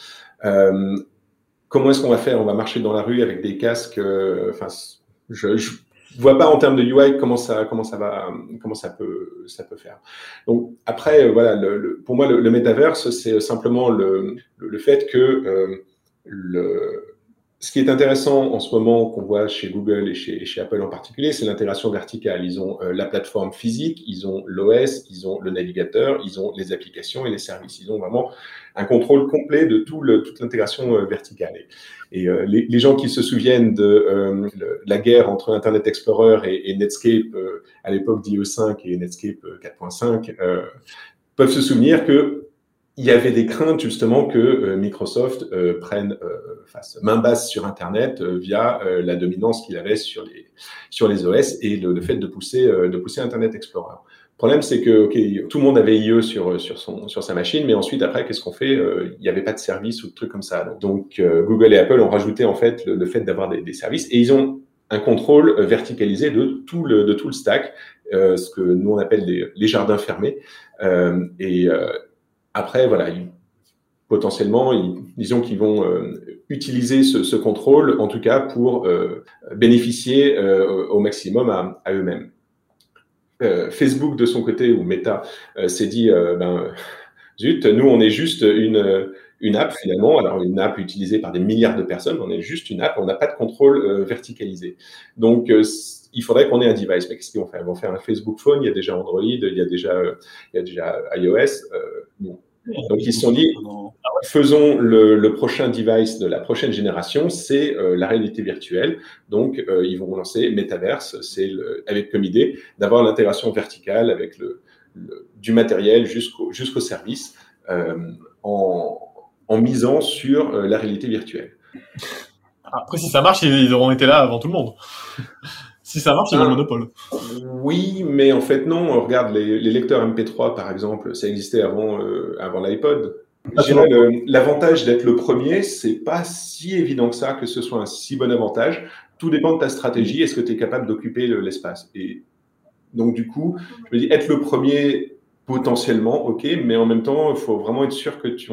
comment est-ce qu'on va faire? On va marcher dans la rue avec des casques. Enfin, je, je vois pas en termes de UI comment ça comment ça va comment ça peut ça peut faire. Donc après euh, voilà le, pour moi le, le métaverse c'est simplement le, le fait que euh, le ce qui est intéressant en ce moment qu'on voit chez Google et chez, Apple en particulier, c'est l'intégration verticale. Ils ont euh, la plateforme physique, ils ont l'OS, ils ont le navigateur, ils ont les applications et les services. Ils ont vraiment un contrôle complet de toute l'intégration euh, verticale. Et, euh, les, les, gens qui se souviennent de la guerre entre Internet Explorer et, et Netscape à l'époque d'IE5 et Netscape 4.5 peuvent se souvenir que il y avait des craintes justement que euh, Microsoft euh, prenne euh, fasse main basse sur Internet via la dominance qu'il avait sur les sur les OS et le, fait de pousser de pousser Internet Explorer. Le problème, c'est que ok, tout le monde avait IE sur sur son sur sa machine, mais ensuite après, qu'est-ce qu'on fait Il n'y avait pas de service ou de trucs comme ça. Donc Google et Apple ont rajouté en fait le, fait d'avoir des, des, services et ils ont un contrôle verticalisé de tout le de tout le stack, ce que nous on appelle les, les jardins fermés. et après, voilà, potentiellement, disons qu'ils vont euh, utiliser ce, ce, contrôle, en tout cas, pour euh, bénéficier euh, au maximum à, à eux-mêmes. Facebook, de son côté, ou Meta, s'est dit, ben, zut, nous, on est juste une, une app, finalement. Alors, une app utilisée par des milliards de personnes, on est juste une app, on n'a pas de contrôle verticalisé. Donc, il faudrait qu'on ait un device. Mais qu'est-ce qu'ils vont faire? Ils vont faire un Facebook Phone, il y a déjà Android, il y a déjà, iOS. Euh, Donc ils se sont dit, faisons le, prochain device de la prochaine génération, c'est euh, la réalité virtuelle. Donc euh, ils vont lancer Metaverse, c'est avec comme idée d'avoir l'intégration verticale avec le, du matériel jusqu'au jusqu'au service en, en misant sur la réalité virtuelle. Après, si ça marche, ils auront été là avant tout le monde. Si ça marche, c'est le monopole. Oui, mais en fait non. Regarde les, les lecteurs MP3 par exemple, ça existait avant euh, avant l'iPod. L'avantage d'être le premier, c'est pas si évident que ça que ce soit un si bon avantage. Tout dépend de ta stratégie. Est-ce que tu es capable d'occuper l'espace? Et donc du coup, je me dis être le premier potentiellement, ok, mais en même temps, il faut vraiment être sûr que tu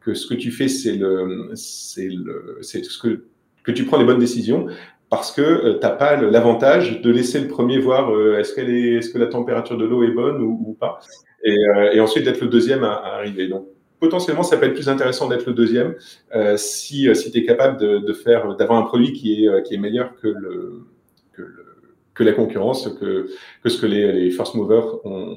que ce que tu fais, c'est le, c'est le, c'est ce que que tu prends les bonnes décisions parce que tu n'as pas l'avantage de laisser le premier voir est-ce qu'elle est, est-ce que la température de l'eau est bonne ou, pas, et, et ensuite d'être le deuxième à, à arriver. Donc potentiellement, ça peut être plus intéressant d'être le deuxième euh, si, euh, si tu es capable de, de faire, d'avoir un produit qui est, euh, qui est meilleur que, le, que, le, que la concurrence, que, que ce que les, les first movers ont,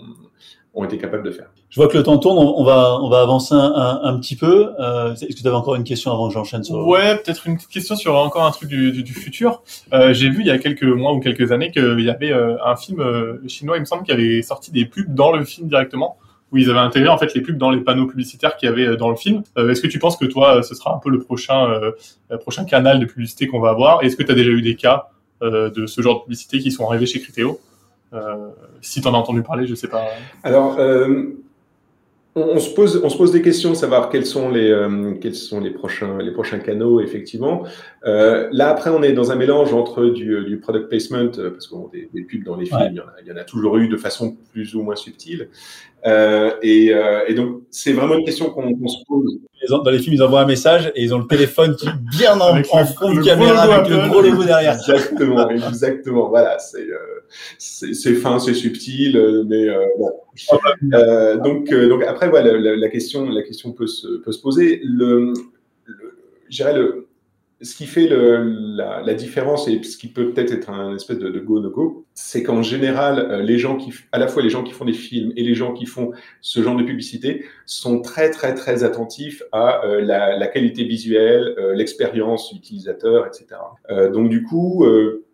ont été capables de faire. Je vois que le temps tourne, on va, on va avancer un, un, petit peu. Euh, Est-ce que tu avais encore une question avant que j'enchaîne sur... Ouais, peut-être une question sur encore un truc du, du, du futur. Euh, J'ai vu il y a quelques mois ou quelques années qu'il y avait un film chinois, il me semble, qui avait sorti des pubs dans le film directement où ils avaient intégré en fait les pubs dans les panneaux publicitaires qu'il y avait euh, dans le film. Euh, est-ce que tu penses que toi, ce sera un peu le prochain, euh, prochain canal de publicité qu'on va avoir? Est-ce que tu as déjà eu des cas de ce genre de publicité qui sont arrivés chez Criteo? Si tu en as entendu parler, je sais pas. Alors, on, se pose, on se pose des questions, savoir quels sont les, euh, quels sont les prochains, les prochains canaux, effectivement. Euh, là, après, on est dans un mélange entre du, du product placement, euh, parce qu'on des, des pubs dans les films, il, y en a, il, y en a, toujours eu de façon plus ou moins subtile. Euh, et, euh, et, donc, c'est vraiment une question qu'on qu se pose. Dans les films, ils envoient un message et ils ont le téléphone qui est bien en, en front de caméra avec le gros logo derrière. Exactement, exactement. Voilà, c'est euh, c'est fin, c'est subtil, mais bon. donc, donc après, voilà, la, la, question, la question peut se, peut se poser. Le, le, je dirais le, ce qui fait le, la, la, différence et ce qui peut peut-être être un espèce de, de go no go, c'est qu'en général, euh, les gens qui, à la fois les gens qui font des films et les gens qui font ce genre de publicité, sont très très très attentifs à euh, la, la, qualité visuelle, euh, l'expérience utilisateur, etc. Donc du coup,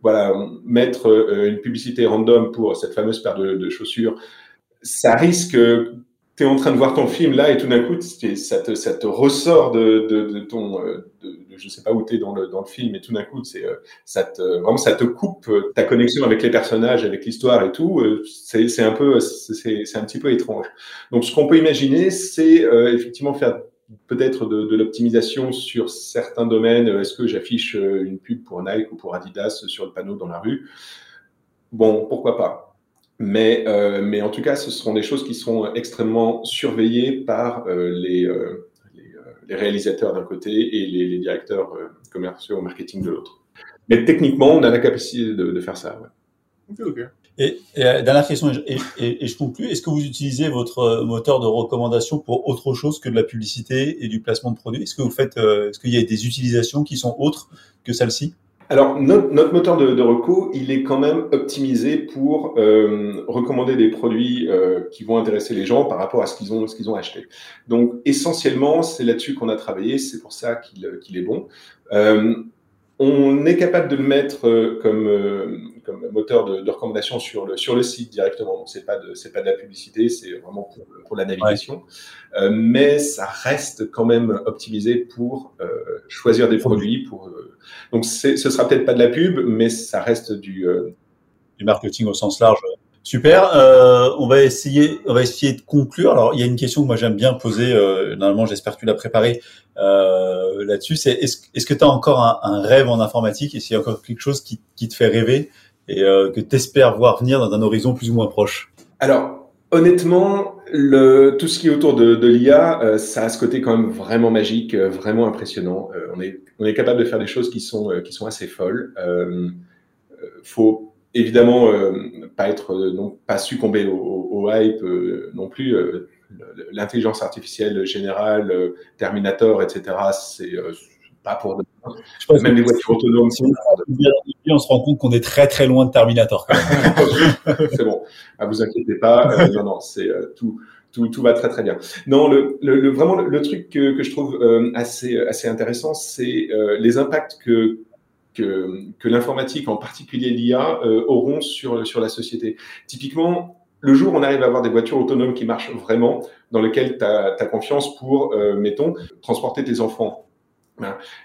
voilà, mettre une publicité random pour cette fameuse paire de, de chaussures, ça risque tu es en train de voir ton film là et tout d'un coup, ça te, ressort de, de, de ton, de, de, je sais pas où tu es dans le, film et tout d'un coup, c'est, ça te, coupe ta connexion avec les personnages, avec l'histoire et tout. C'est, un un petit peu étrange. Donc, ce qu'on peut imaginer, c'est euh, effectivement faire peut-être de l'optimisation sur certains domaines. Est-ce que j'affiche une pub pour Nike ou pour Adidas sur le panneau dans la rue? Bon, pourquoi pas mais, euh, mais en tout cas, ce seront des choses qui seront extrêmement surveillées par euh, les, euh, les, euh, les, réalisateurs d'un côté et les, les directeurs euh, commerciaux au marketing de l'autre. Mais techniquement, on a la capacité de, de faire ça. Ouais. Ok, ok. Et, et dernière question, et, et, et je conclue, est-ce que vous utilisez votre moteur de recommandation pour autre chose que de la publicité et du placement de produits? Est-ce que vous faites, est-ce qu'il y a des utilisations qui sont autres que celles-ci alors, notre, notre, moteur de, de reco, il est quand même optimisé pour euh, recommander des produits euh, qui vont intéresser les gens par rapport à ce qu'ils ont, ce qu'ils ont acheté. Donc, essentiellement, c'est là-dessus qu'on a travaillé. C'est pour ça qu'il qu est bon. Euh, on est capable de le mettre euh, comme, euh, comme moteur de, de, recommandation sur le, sur le site directement. Donc, c'est pas de, c'est pas de la publicité, c'est vraiment pour, pour la navigation. Ouais. Euh, mais ça reste quand même optimisé pour euh, choisir des produits. Pour, euh, donc, ce sera peut-être pas de la pub, mais ça reste du, du marketing au sens large. Super. Euh, on va essayer, on va essayer de conclure. Alors, il y a une question que moi j'aime bien poser. Euh, normalement, j'espère que tu l'as préparée euh, là-dessus. C'est est-ce, est-ce que tu as encore un, un, rêve en informatique? Est-ce qu'il y a encore quelque chose qui, qui te fait rêver et euh, que tu espères voir venir dans un horizon plus ou moins proche Alors, honnêtement, tout ce qui est autour de, l'IA, euh, ça a ce côté quand même vraiment magique, euh, vraiment impressionnant. on est, on est capable de faire des choses qui sont, qui sont assez folles. faut évidemment pas être pas succomber au, au, hype non plus l'intelligence artificielle générale Terminator etc c'est pas pour je pense même les voitures autonomes on se rend compte qu'on est très très loin de Terminator c'est bon à vous inquiétez pas non non c'est tout tout, tout, va très très bien. Non, le, le, vraiment le, le, truc que, que je trouve euh, assez assez intéressant, c'est euh, les impacts que que, que l'informatique, en particulier l'IA, euh, auront sur, sur la société. Typiquement, le jour où on arrive à avoir des voitures autonomes qui marchent vraiment, dans lesquelles tu as, as, confiance pour, euh, mettons, transporter tes enfants.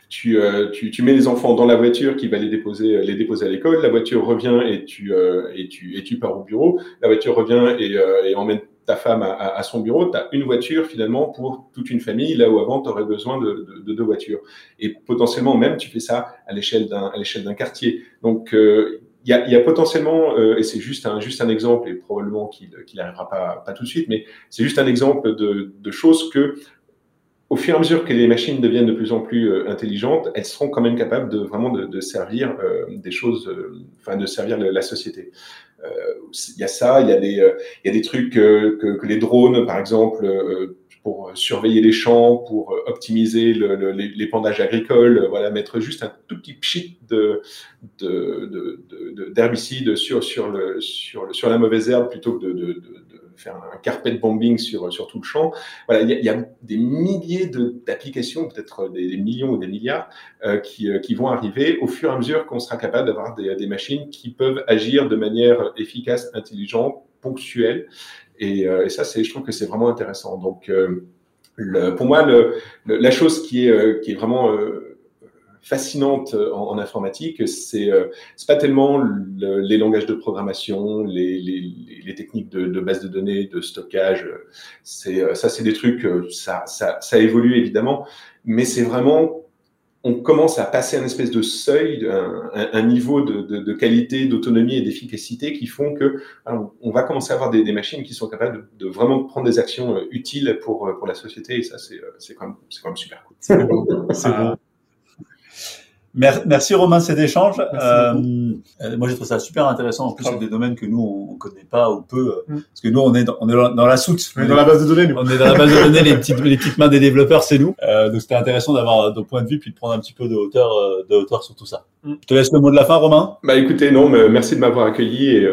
Tu, euh, tu, tu, mets les enfants dans la voiture qui va les déposer, les déposer à l'école, la voiture revient et tu, euh, et, tu, et tu pars au bureau, la voiture revient et, euh, et emmène ta femme à, à, son bureau, tu as une voiture finalement pour toute une famille, là où avant tu aurais besoin de, de, de, deux voitures. Et potentiellement même tu fais ça à l'échelle d'un à l'échelle d'un quartier. Donc euh, il y, a, y, a, potentiellement, euh, et c'est juste un, juste un exemple, et probablement qu'il n'arrivera pas, pas tout de suite, mais c'est juste un exemple de, de choses que au fur et à mesure que les machines deviennent de plus en plus euh, intelligentes, elles seront quand même capables de vraiment de, de servir euh, des choses, euh, enfin de servir la, la société. Il y a ça, il y a des, il des trucs que, que, les drones, par exemple, pour surveiller les champs, pour optimiser l'épandage agricole, voilà, mettre juste un tout petit pchit de, de, de, d'herbicide sur, sur, le, sur, le, sur la mauvaise herbe plutôt que de, de, faire un carpet bombing sur, sur tout le champ. Voilà, il y y a des milliers d'applications, peut-être des, millions ou des milliards, euh, qui, euh, qui, vont arriver au fur et à mesure qu'on sera capable d'avoir des, des, machines qui peuvent agir de manière efficace, intelligente, ponctuelle. Et, euh, et ça, c'est, je trouve que c'est vraiment intéressant. Donc, euh, le, pour moi, le, la chose qui est, qui est vraiment fascinante euh, en, informatique, c'est euh, c'est pas tellement les langages de programmation, les, les, les techniques de, de, base de données, de stockage. C'est euh, ça, c'est des trucs, ça, ça, ça évolue évidemment, mais c'est vraiment on commence à passer un espèce de seuil, un, un niveau de, de, de qualité, d'autonomie et d'efficacité qui font que on va commencer à avoir des, des machines qui sont capables de, de, vraiment prendre des actions utiles pour, pour la société. Et ça, c'est quand, même, quand même super cool. Merci Romain cet échange. Euh, euh, moi j'ai trouvé ça super intéressant. En plus c'est des domaines que nous on connaît pas ou peu euh, mm. parce que nous on est dans, on est dans la soute. On est dans la base de données. Nous. On est dans la base de données. les petites les petites mains des développeurs c'est nous. Euh, donc c'était intéressant d'avoir nos points de vue puis de prendre un petit peu de hauteur de hauteur sur tout ça. Mm. Je te laisse le mot de la fin Romain. Bah écoutez non mais merci de m'avoir accueilli et,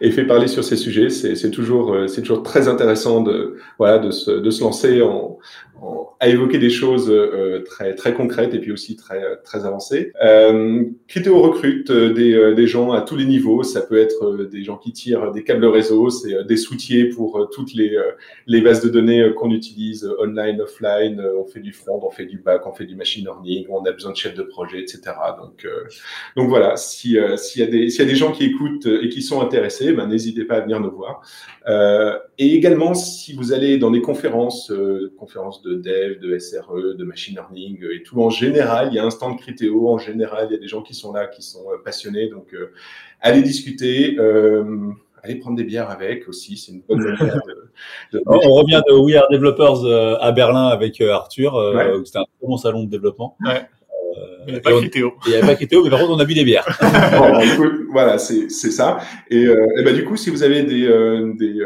et fait parler sur ces sujets. C'est c'est toujours c'est toujours très intéressant de voilà de se de se lancer en à évoquer des choses euh, très très concrètes et puis aussi très très avancées. Euh, Critéo recrute euh, des, euh, des gens à tous les niveaux. Ça peut être des gens qui tirent des câbles réseau, c'est des soutiers pour toutes les les bases de données qu'on utilise online, offline. On fait du front, on fait du back, on fait du machine learning. On a besoin de chefs de projet, etc. Donc donc voilà. Si s'il y a des s'il y a des gens qui écoutent et qui sont intéressés, ben n'hésitez pas à venir nous voir. et également si vous allez dans des conférences conférences de dev, de SRE, de machine learning et tout. En général, il y a un stand Critéo. En général, il y a des gens qui sont là, qui sont euh, passionnés. Donc, euh, allez discuter. Euh, allez prendre des bières avec aussi, c'est une bonne manière de, On revient de We Are Developers à Berlin avec Arthur, ouais. c'était un très bon salon de développement. Ouais. Il n'y avait pas Critéo. Il n'y avait pas Critéo, mais par contre, on a bu des bières. bon, écoute, voilà, c'est ça. Et, et ben, du coup, si vous avez des, des,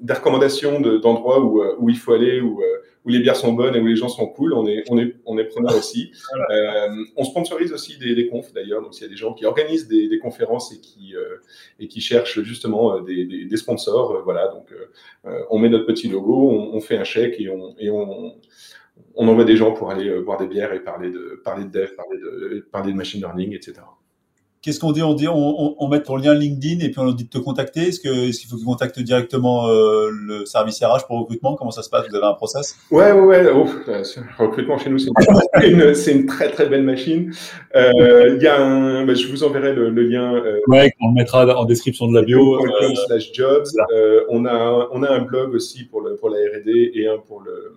des recommandations d'endroits où, où il faut aller, ou où les bières sont bonnes et où les gens sont cool, on est, on est, on est preneur aussi. Euh, on sponsorise aussi des, des confs d'ailleurs, donc s'il y a des gens qui organisent des, des conférences et qui, euh, et qui cherchent justement euh, des, des, des sponsors, euh, voilà, donc euh, on met notre petit logo, on, on, fait un chèque et on, et on, on envoie des gens pour aller boire des bières et parler de, parler de dev, parler de, parler de machine learning, etc. Qu'est-ce qu'on dit? On dit on, on, met ton lien LinkedIn et puis on leur dit de te contacter. Est-ce que est-ce qu'il faut qu'ils contactent directement euh, le service RH pour recrutement? Comment ça se passe? Vous avez un process? Ouais, ouais, ouais. Oh, recrutement chez nous, c'est une, très très belle machine. Euh, il y a un, bah, je vous enverrai le, le lien. Euh, ouais, on le mettra en description de la bio. Euh, slash jobs. Euh, on a on a un blog aussi pour le pour la R&D et un pour le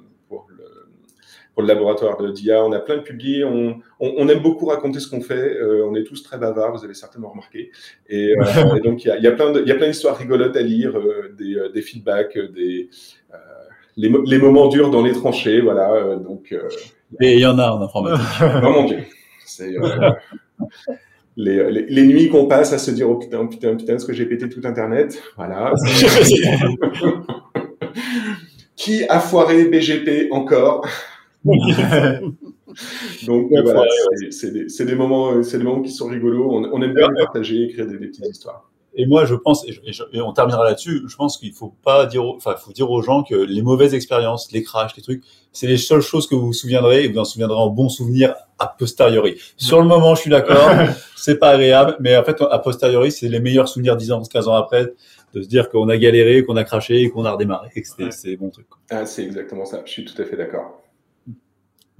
pour le laboratoire de DIA. On a plein de publiés. On, on, on aime beaucoup raconter ce qu'on fait. Euh, on est tous très bavards, vous avez certainement remarqué. Et, euh, et donc, il y a, y a, plein d'histoires rigolotes à lire, euh, des, des, feedbacks, des, les, les, moments durs dans les tranchées. Voilà. donc, et il y en a en informatique. oh mon Dieu. C'est. Les, les, les, nuits qu'on passe à se dire oh putain putain putain est-ce que j'ai pété tout internet? Voilà qui a foiré BGP encore? Donc voilà, c'est des, des, moments, c'est des moments qui sont rigolos. On, on aime bien les partager, écrire des, des, petites histoires. Et moi, je pense, et, je, et on terminera là-dessus. Je pense qu'il faut pas dire, enfin, faut dire aux gens que les mauvaises expériences, les crashs, les trucs, c'est les seules choses que vous vous souviendrez et vous en souviendrez en bon souvenir a posteriori. Sur le moment, je suis d'accord, c'est pas agréable, mais en fait, a posteriori, c'est les meilleurs souvenirs 10 ans, 15 ans après, de se dire qu'on a galéré, qu'on a craché qu'on a redémarré. C'est bon truc. Ah, c'est exactement ça. Je suis tout à fait d'accord.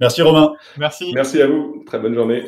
Merci Romain. Merci. Merci à vous. Très bonne journée.